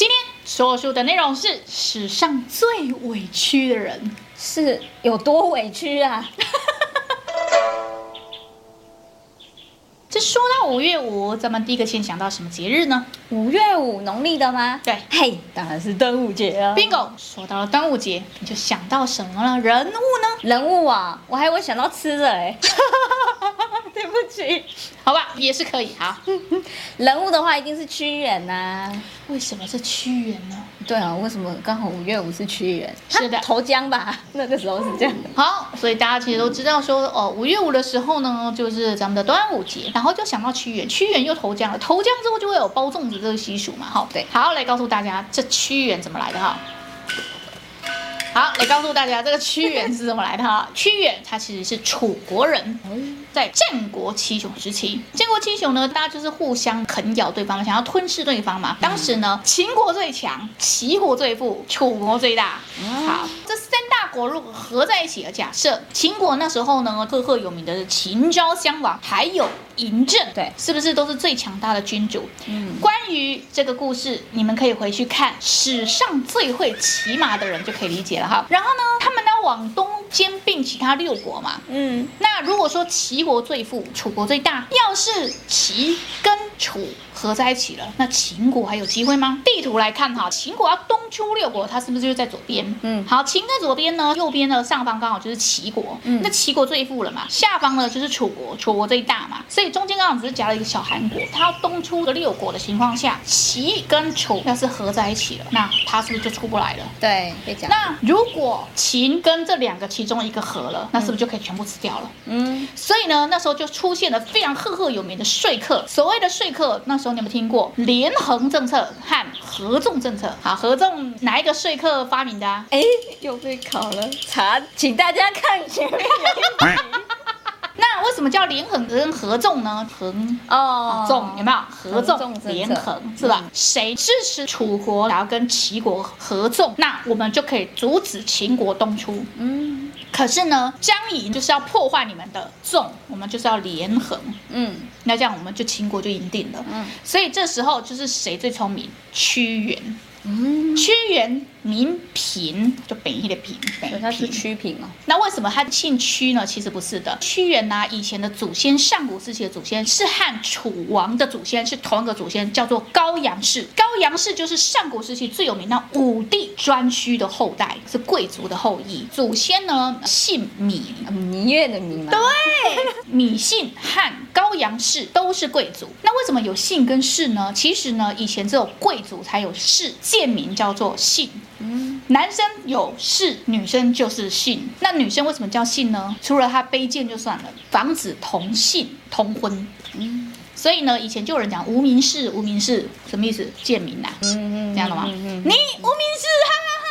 今天说书的内容是史上最委屈的人，是有多委屈啊？这说到五月五，咱们第一个先想到什么节日呢？五月五，农历的吗？对，嘿，当然是端午节啊。Bingo，说到了端午节，你就想到什么了？人物呢？人物啊，我还以为想到吃的哎。对不起，好吧，也是可以。好，人物的话一定是屈原呐、啊。为什么是屈原呢？对啊，为什么刚好五月五是屈原？是的，投江吧，那个时候是这样的。好，所以大家其实都知道说，哦，五月五的时候呢，就是咱们的端午节，然后就想到屈原，屈原又投江了，投江之后就会有包粽子这个习俗嘛。好，对，好，来告诉大家这屈原怎么来的哈。好，来告诉大家这个屈原是怎么来的哈。屈原他其实是楚国人，在战国七雄时期，战国七雄呢，大家就是互相啃咬对方，想要吞噬对方嘛。当时呢，秦国最强，齐国最富，楚国最大。好，这三大国如果合在一起的假设，秦国那时候呢，赫赫有名的是秦昭襄王，还有嬴政，对，是不是都是最强大的君主？嗯，关于这个故事，你们可以回去看史上最会骑马的人就可以理解了哈。然后呢，他们呢往东兼并其他六国嘛。嗯，那如果说齐国最富，楚国最大，要是齐跟楚合在一起了，那秦国还有机会吗？地图来看哈，秦国要东出六国，它是不是就在左边？嗯，好，秦在左边呢，右边的上方刚好就是齐国。嗯，那齐国最富了嘛，下方呢就是楚国，楚国最大嘛，所以中间刚好只是夹了一个小韩国。它要东出个六国的情况下，齐跟楚要是合在一起了，那它是不是就出不来了？对，可以讲。那如果秦跟这两个其中一个合了，那是不是就可以全部吃掉了？嗯，所以呢，那时候就出现了非常赫赫有名的说客。所谓的说客，那时候你们听过连横政策和合纵政策？好，合纵哪一个说客发明的啊？哎，又被考了，查，请大家看前面。那为什么叫连横跟合纵呢？横哦，纵有没有？合纵连横是吧？谁支持楚国，然后跟齐国合纵，那我们就可以阻止秦国东出。嗯，可是呢，张仪就是要破坏你们的纵，我们就是要连横。嗯，那这样我们就秦国就赢定了。嗯，所以这时候就是谁最聪明？屈原。嗯，屈原。名平就本意的平，所以他是屈平哦。那为什么他姓屈呢？其实不是的，屈原呐、啊，以前的祖先，上古时期的祖先是和楚王的祖先是同一个祖先，叫做高阳氏。高阳氏就是上古时期最有名的武帝颛顼的后代，是贵族的后裔。祖先呢姓芈，芈月的芈吗？对，芈姓和高阳氏都是贵族。那为什么有姓跟氏呢？其实呢，以前只有贵族才有氏，贱民叫做姓。嗯，男生有事，女生就是姓。那女生为什么叫姓呢？除了她卑贱就算了，防止同姓通婚。嗯，所以呢，以前就有人讲无名氏，无名氏什么意思？贱民呐、啊。嗯嗯，这样的吗？嗯嗯嗯、你无名氏，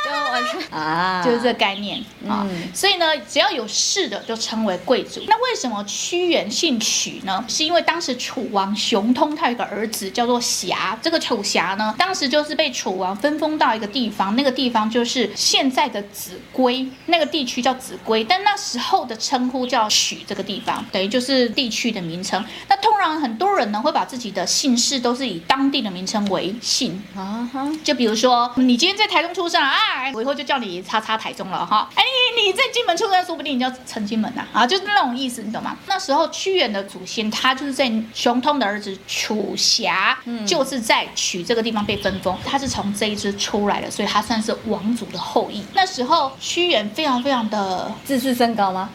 哈哈。啊，就是这个概念啊，嗯、所以呢，只要有氏的就称为贵族。那为什么屈原姓曲呢？是因为当时楚王熊通他有一个儿子叫做狎，这个楚狎呢，当时就是被楚王分封到一个地方，那个地方就是现在的秭归，那个地区叫秭归，但那时候的称呼叫曲，这个地方等于就是地区的名称。那通常很多人呢会把自己的姓氏都是以当地的名称为姓啊，就比如说你今天在台中出生啊。我以后就叫你叉叉台中了哈，哎，你你在金门出生，说不定你叫陈金门呐，啊，就是那种意思，你懂吗？那时候屈原的祖先，他就是在熊通的儿子楚霞，就是在曲这个地方被分封，他是从这一支出来的，所以他算是王族的后裔。那时候屈原非常非常的自视甚高吗？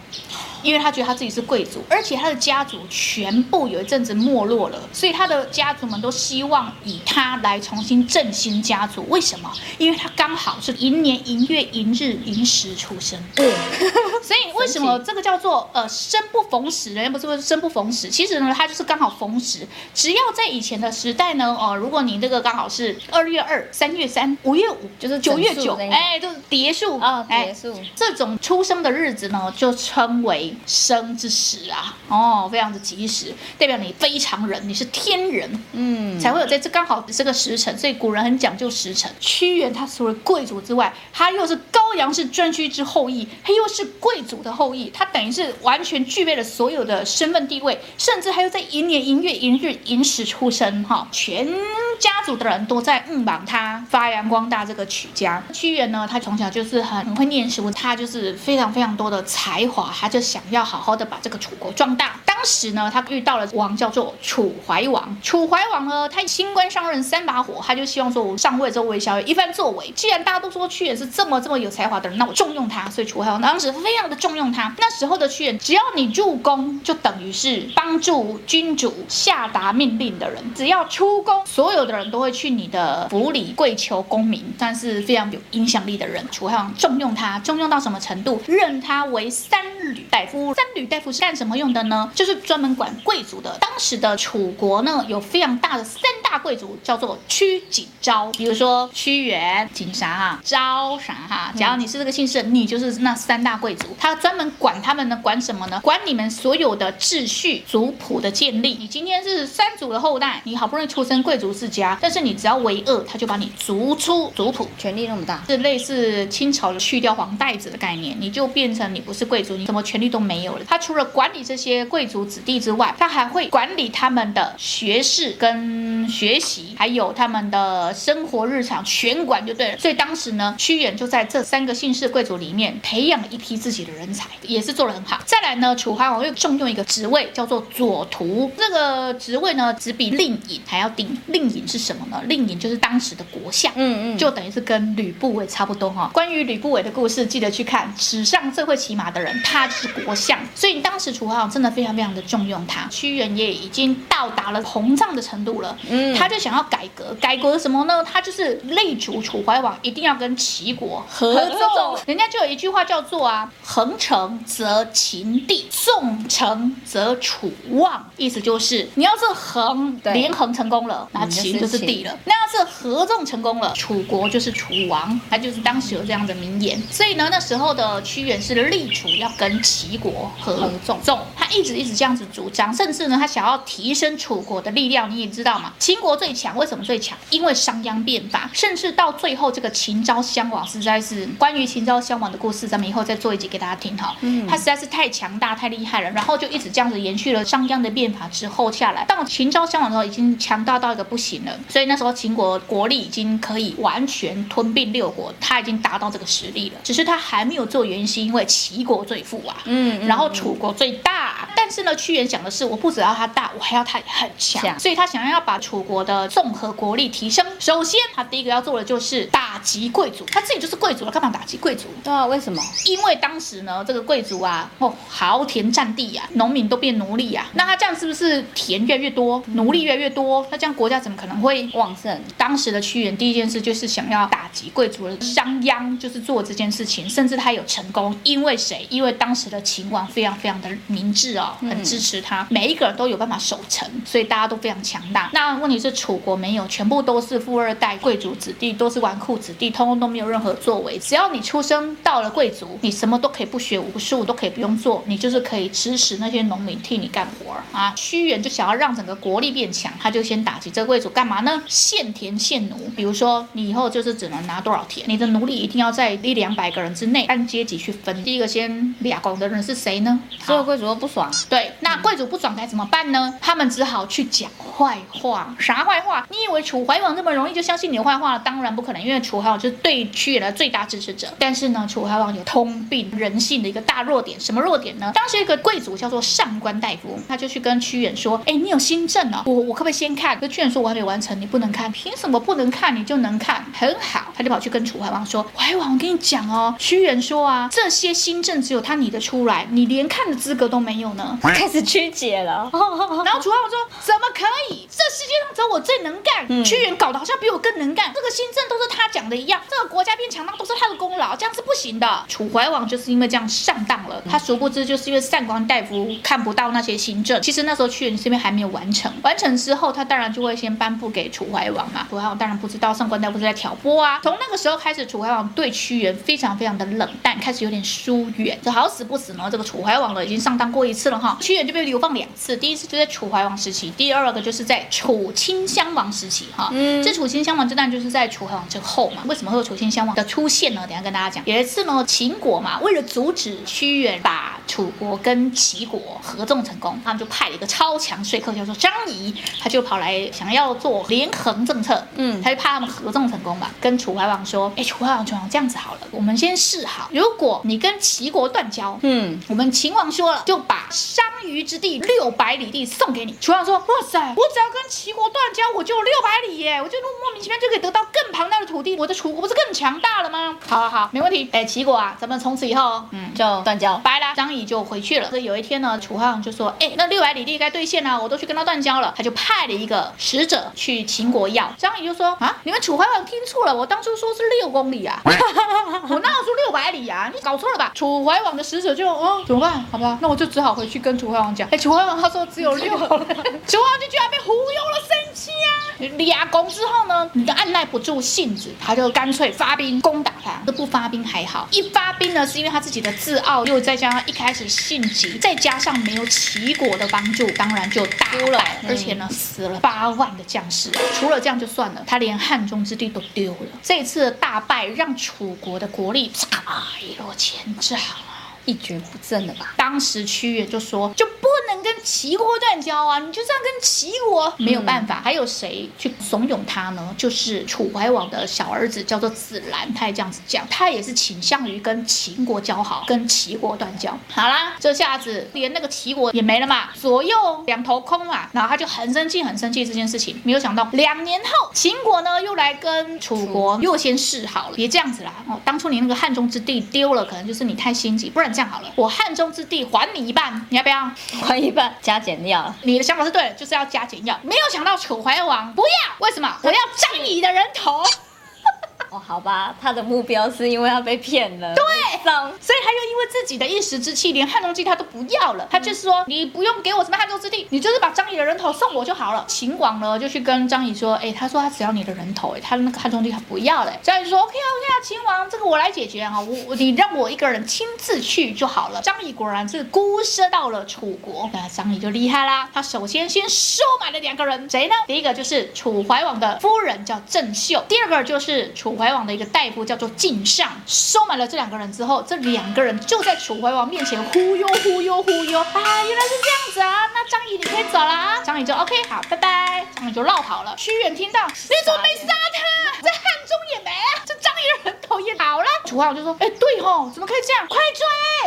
因为他觉得他自己是贵族，而且他的家族全部有一阵子没落了，所以他的家族们都希望以他来重新振兴家族。为什么？因为他刚好是寅年寅月寅日寅时出生。对，所以为什么这个叫做呃生不逢时？人家不是说生不逢时，其实呢，他就是刚好逢时。只要在以前的时代呢，哦、呃，如果你这个刚好是二月二、三月三、五月五，就是九月九，哎，就是叠数啊，叠数，这种出生的日子呢，就称为。生之时啊，哦，非常的吉时，代表你非常人，你是天人，嗯，才会有在这刚好这个时辰，所以古人很讲究时辰。屈原他除了贵族之外，他又是高阳氏专区之后裔，他又是贵族的后裔，他等于是完全具备了所有的身份地位，甚至还有在寅年寅月寅日寅时出生，哈，全家族的人都在嗯帮他发扬光大这个曲家。屈原呢，他从小就是很会念书，他就是非常非常多的才华，他就想要好好的把这个楚国壮大。当时呢，他遇到了王叫做楚怀王。楚怀王呢，他新官上任三把火，他就希望说，我上位之后韦小一番作为。既然大家都说屈原是这么这么有才华的人，那我重用他。所以楚怀王当时非常的重用他。那时候的屈原，只要你入宫，就等于是帮助君主下达命令的人。只要出宫，所有的人都会去你的府里跪求功名，但是非常有影响力的人。楚怀王重用他，重用到什么程度？任他为三閭大夫。三閭大夫是干什么用的呢？就是专门管贵族的。当时的楚国呢，有非常大的三大贵族，叫做屈、景、昭。比如说屈原、景啥哈、昭啥哈。假如你是这个姓氏，你就是那三大贵族。他专门管他们呢，管什么呢？管你们所有的秩序、族谱的建立。你今天是三族的后代，你好不容易出身贵族世家，但是你只要为恶，他就把你逐出族谱。权力那么大，是类似清朝的去掉黄带子的概念，你就变成你不是贵族，你什么权利都没有了。他除了管理这些贵族子弟之外，他还会管理他们的学士跟学习，还有他们的生活日常，全管就对了。所以当时呢，屈原就在这三个姓氏贵族里面培养了一批自己的人才，也是做得很好。再来呢，楚怀王又重用一个职位，叫做左徒。这个职位呢，只比令尹还要低。令尹是什么呢？令尹就是当时的国相，嗯嗯，就等于是跟吕不韦差不多哈。关于吕不韦的故事，记得去看。史上最会骑马的人，他就是国相。所以当时楚怀王真的非常非常的重用他。屈原也已经到达了膨胀的程度了，嗯，他就想要改革。改革什么呢？他就是力主楚怀王一定要跟齐国合纵。人家就有一句话叫做啊，横成则秦地，纵成则楚望。意思就是你要是横连横成功了，那秦就是地了。那要是合纵成功了，楚国就是楚王。他就是当时有这样的名言。所以呢，那时候的屈原是力主要跟齐国合纵，纵。他一直一直这样子主张，甚至呢，他想要提升楚国的力量。你也知道嘛，秦国最强，为什么最强？因为商鞅变法。甚至到最后，这个秦昭襄王实在是关于秦昭襄王的故事，咱们以后再做一集给大家听哈。嗯，他实在是太强大、太厉害了，然后就一直这样子延续了商鞅的变法之后下来。到秦昭襄王的时候，已经强大到一个不行了。所以那时候秦国国力已经可以完全吞并六国，他已经达到这个实力了。只是他还没有做原因，是因为齐国最富啊，嗯，然后楚国最大。但是呢，屈原讲的是，我不只要他大，我还要他很强。所以他想要要把楚国的综合国力提升。首先，他第一个要做的就是打击贵族。他自己就是贵族了，干嘛打击贵族？对啊，为什么？因为当时呢，这个贵族啊，哦，豪田占地呀、啊，农民都变奴隶呀、啊。那他这样是不是田越来越多，奴隶越来越多？那这样国家怎么可能会旺盛？当时的屈原第一件事就是想要打击贵族的。商鞅就是做这件事情，甚至他有成功。因为谁？因为当时的秦王非常非常的明智哦，很支持他，每一个人都有办法守城，所以大家都非常强大。那问题是楚国没有，全部都是富二代贵族子弟，都是纨绔子弟，通通都没有任何作为。只要你出生到了贵族，你什么都可以不学无术，都可以不用做，你就是可以指使那些农民替你干活啊。屈原就想要让整个国力变强，他就先打击这个贵族，干嘛呢？限田限奴，比如说你以后就是只能拿多少田，你的奴隶一定要在一两百个人之内，按阶级去分。第一个先俩工的人是谁呢？所有贵族都不爽。对，那贵族不爽该怎么办呢？他们只好去讲坏话。啥坏话？你以为楚怀王那么容易就相信你的坏话了？当然不可能，因为楚怀王就是对屈原的最大支持者。但是呢，楚怀王有通病人性的一个大弱点，什么弱点呢？当时一个贵族叫做上官大夫，他就去跟屈原说：“哎，你有新政哦，我我可不可以先看？”可屈原说：“我还没完成，你不能看。凭什么不能看？你就能看？很好。”他就跑去跟楚怀王说：“怀王，我跟你讲哦，屈原说啊，这些新政只有他拟得出来，你连看的资格都没有呢。”开始曲解了。然后楚浩说：“怎么可以？界上只有我最能干。嗯、屈原搞得好像比我更能干。这个新政都是他讲的一样，这个国家变强大都是他的功劳，这样是不行的。”楚怀王就是因为这样上当了。他殊不知，就是因为上官大夫看不到那些新政。其实那时候屈原这边还没有完成，完成之后，他当然就会先颁布给楚怀王嘛。楚怀王当然不知道上官大夫是在挑拨啊。从那个时候开始，楚怀王对屈原非常非常的冷淡，开始有点疏远。这好死不死呢，这个楚怀王呢已经上当过一次了哈。屈原就被流放两次，第一次就在楚怀王时期，第二个就是在楚清襄王时期哈。嗯，这楚清襄王这段就是在楚怀王之后嘛。为什么会有楚清襄王的出现呢？等下跟大家讲。有一次呢，秦国嘛，为了阻止屈原把楚国跟齐国合纵成功，他们就派了一个超强说客叫做张仪，他就跑来想要做连横政策，嗯，他就怕他们合纵成功嘛，跟楚怀王说，哎，楚怀王，楚怀王这样子好了，我们先试好，如果你跟齐国断交，嗯，我们秦王说了，就把商于之地六百里地送给你。楚怀王说，哇塞，我只要跟齐国断交，我就有六百里耶，我就莫名其妙就可以得到更庞大的土地，我的楚国不是更强大了吗？好好好，没问题。哎，齐国啊，咱们从此以后，嗯，就断交，拜了。张仪就回去了。所以有一天呢，楚怀王就说，哎，那六百里地该兑现了，我都去跟他断交了。他就派了一个使者去秦国要。张仪就说，啊，你们楚怀王听错了，我当初说是六公里啊，我哪有说六百里啊？你搞错了吧？楚怀王的使者就，哦，怎么办？好吧，那我就只好回去跟楚怀王讲。哎，楚怀王他说只有六，楚怀王就居然被忽悠了，生气啊！俩攻之后呢，你就按捺不住性子，他就干脆发兵攻打他。这不发兵还好，一发兵呢，是因为他自己的自傲，又再加上一开始性急，再加上没有齐国的帮助，当然就大败了。而且呢，死了八万的将士。除了这样就算了，他连汉中之地都丢了。这次的大败让楚国的国力差一落千丈。一蹶不振了吧？当时屈原就说，就不能跟齐国断交啊！你就这样跟齐国没有办法。嗯、还有谁去怂恿他呢？就是楚怀王的小儿子，叫做子兰，他也这样子讲，他也是倾向于跟秦国交好，跟齐国断交。好啦，这下子连那个齐国也没了嘛，左右两头空嘛，然后他就很生气，很生气这件事情。没有想到两年后，秦国呢又来跟楚国又先示好了，别这样子啦！哦，当初你那个汉中之地丢了，可能就是你太心急，不然。这样好了，我汉中之地还你一半，你要不要？还一半，加减药。你的想法是对的，就是要加减药。没有想到楚怀王不要，为什么？我要张仪的人头。哦，好吧，他的目标是因为他被骗了。对，所以他又因为自己的一时之气，连汉中之地他都不要了。他就是说，你不用给我什么汉中之地，你就是把张仪的人头送我就好了。秦王呢就去跟张仪说，哎，他说他只要你的人头，哎，他的那个汉中地他不要了。张仪说，OK 啊 OK 啊，秦王，这个我来解决啊，我你让我一个人亲自去就好了。张仪果然是孤身到了楚国，那张仪就厉害啦。他首先先收买了两个人，谁呢？第一个就是楚怀王的夫人叫郑袖，第二个就是楚楚。怀王的一个大夫叫做靳尚，收买了这两个人之后，这两个人就在楚怀王面前忽悠忽悠忽悠啊，原来是这样子啊，那张仪你可以走了啊，张仪就 OK 好，拜拜，张仪就绕跑了。屈原听到，你怎么没杀他？在汉中也没啊，这张仪的人头也跑了。楚怀王就说，哎，对吼，怎么可以这样？快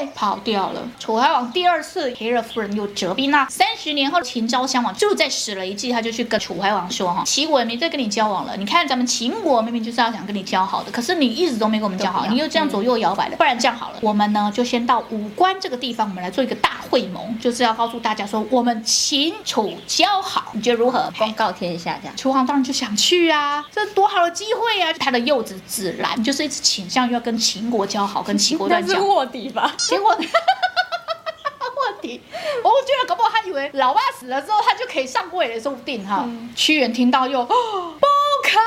追！跑掉了。楚怀王第二次赔了夫人又折兵啊。三十年后，秦昭襄王就再使了一计，他就去跟楚怀王说，哈，齐国也没再跟你交往了。你看咱们秦国明明就是要想跟你。交好的，可是你一直都没跟我们交好，你又这样左右摇摆的，不然这样好了，我们呢就先到武关这个地方，我们来做一个大会盟，就是要告诉大家说我们秦楚交好，你觉得如何？公告天下这样。楚王当然就想去啊，这多好的机会啊！他的幼子子兰就是一直倾向于要跟秦国交好，跟 齐国断交。卧底吧？结果 卧底，我觉得搞不好他以为老爸死了之后他就可以上位了，说不定哈。嗯、屈原听到又、哦、不可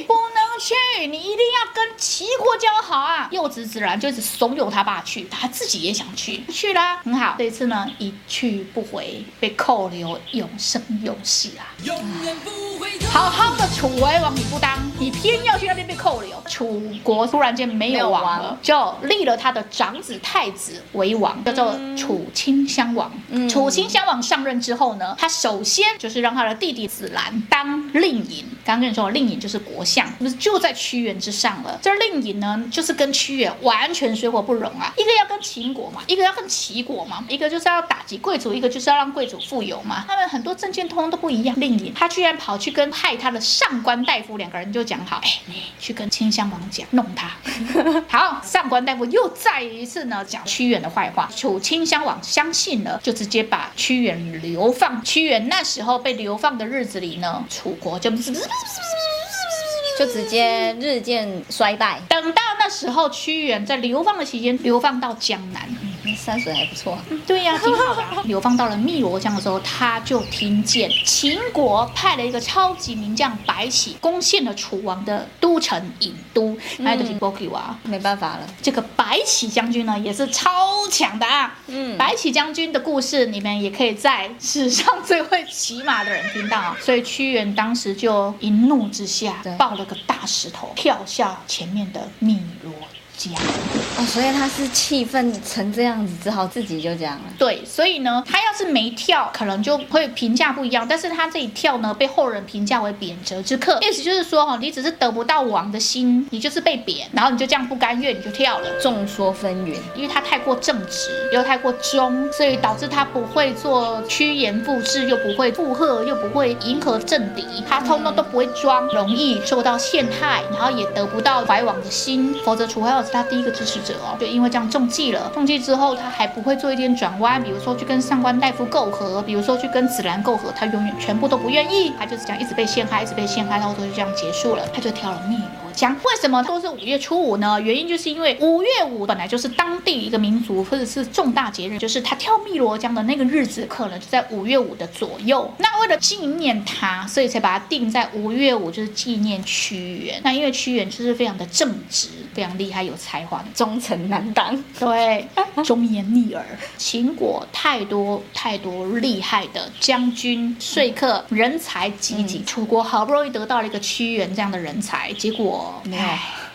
以，不能。去，你一定要跟齐国交好啊！幼子子然就是怂恿他爸去，他自己也想去，去啦，很好。这一次呢，一去不回，被扣留永生永世啊！永远不回头。好好的楚怀王你不当，你偏要去那边被扣留。楚国突然间没有王了，就立了他的长子太子为王，叫做楚清襄王。嗯、楚清襄王上任之后呢，他首先就是让他的弟弟子兰当令尹。刚刚跟你说，令尹就是国相，不是。就在屈原之上了。这令尹呢，就是跟屈原完全水火不容啊。一个要跟秦国嘛，一个要跟齐国嘛，一个就是要打击贵族，一个就是要让贵族富有嘛。他们很多政见通通都不一样。令尹他居然跑去跟害他的上官大夫两个人就讲好，哎，你去跟清襄王讲，弄他。好，上官大夫又再一次呢讲屈原的坏话。楚清襄王相信了，就直接把屈原流放。屈原那时候被流放的日子里呢，楚国就。就直接日渐衰败。等到那时候，屈原在流放的期间，流放到江南，嗯、山水还不错。对呀、啊，挺好的、啊。流放到了汨罗江的时候，他就听见秦国派了一个超级名将白起攻陷了楚王的都城郢都。没办法了，这个白起将军呢，也是超强的啊。嗯，白起将军的故事，你们也可以在史上最会骑马的人听到啊。所以屈原当时就一怒之下，抱了。个大石头跳下前面的汨罗家。哦，所以他是气愤成这样子，只好自己就这样了。对，所以呢，他要是没跳，可能就会评价不一样。但是他这一跳呢，被后人评价为贬谪之客，意思就是说哈，你只是得不到王的心，你就是被贬，然后你就这样不甘愿，你就跳了。众说纷纭，因为他太过正直，又太过忠，所以导致他不会做趋炎附势，又不会附和，又不会迎合政敌，他通通都不会装，容易受到陷害，然后也得不到怀王的心。否则楚怀王是他第一个支持者哦，就因为这样中计了。中计之后，他还不会做一点转弯，比如说去跟上官大夫媾和，比如说去跟子兰媾和，他永远全部都不愿意，他就是这样一直被陷害，一直被陷害，到最后就这样结束了，他就挑了命江。为什么都是五月初五呢？原因就是因为五月五本来就是当地一个民族或者是重大节日，就是他跳汨罗江的那个日子，可能就在五月五的左右。那为了纪念他，所以才把它定在五月五，就是纪念屈原。那因为屈原就是非常的正直，非常厉害，有才华的，忠臣难当，对，忠言逆耳。秦国太多太多厉害的将军、说客、人才济济，楚国好不容易得到了一个屈原这样的人才，结果。没有，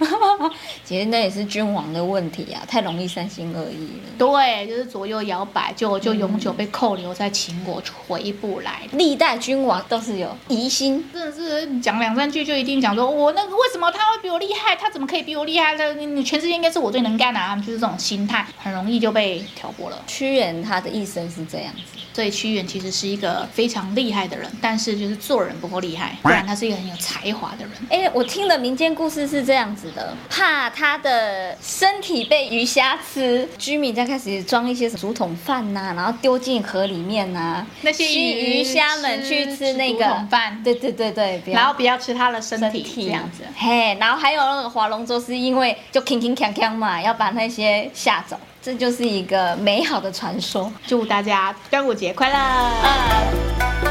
其实那也是君王的问题啊，太容易三心二意了。对，就是左右摇摆，就就永久被扣留在秦国，回不来。历代君王都是有疑心，真的是讲两三句就一定讲说，我那个为什么他会比我厉害？他怎么可以比我厉害呢？你全世界应该是我最能干啊！就是这种心态，很容易就被挑拨了。屈原他的一生是这样子。所以屈原其实是一个非常厉害的人，但是就是做人不够厉害，不然他是一个很有才华的人。哎，我听的民间故事是这样子的：怕他的身体被鱼虾吃，居民在开始装一些竹筒饭呐、啊，然后丢进河里面呐、啊，那些鱼虾们去吃那个竹筒饭，对对对对，然后不要吃他的身体，身体这样子。嘿，然后还有那个划龙舟，是因为就铿铿锵锵嘛，要把那些吓走。这就是一个美好的传说，祝大家端午节快乐！